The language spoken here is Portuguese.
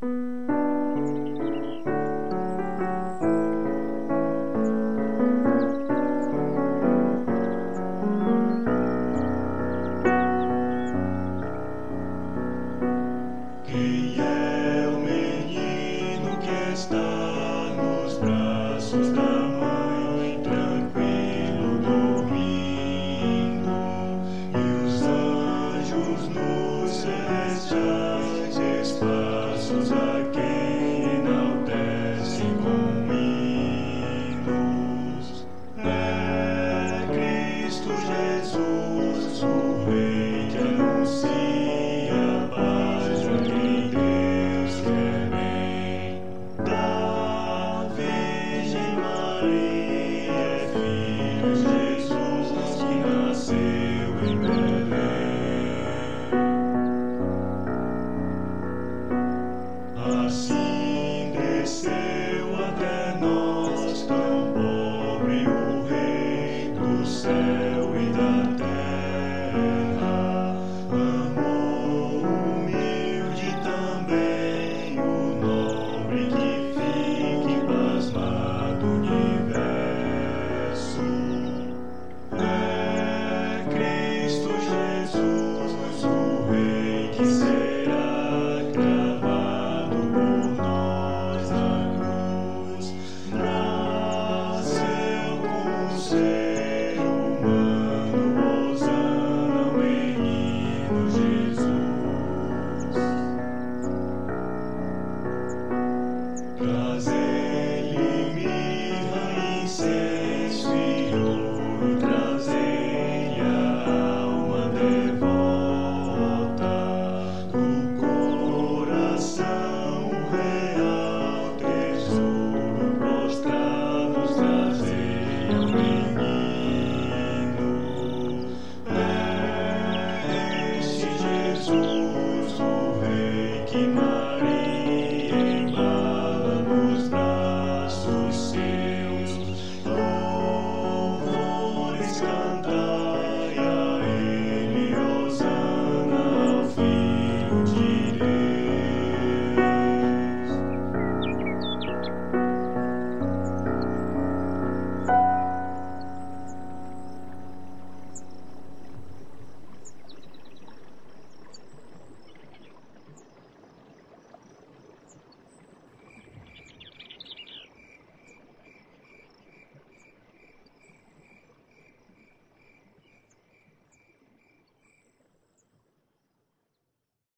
Quem é o menino que está? sin deseo. Redeemer.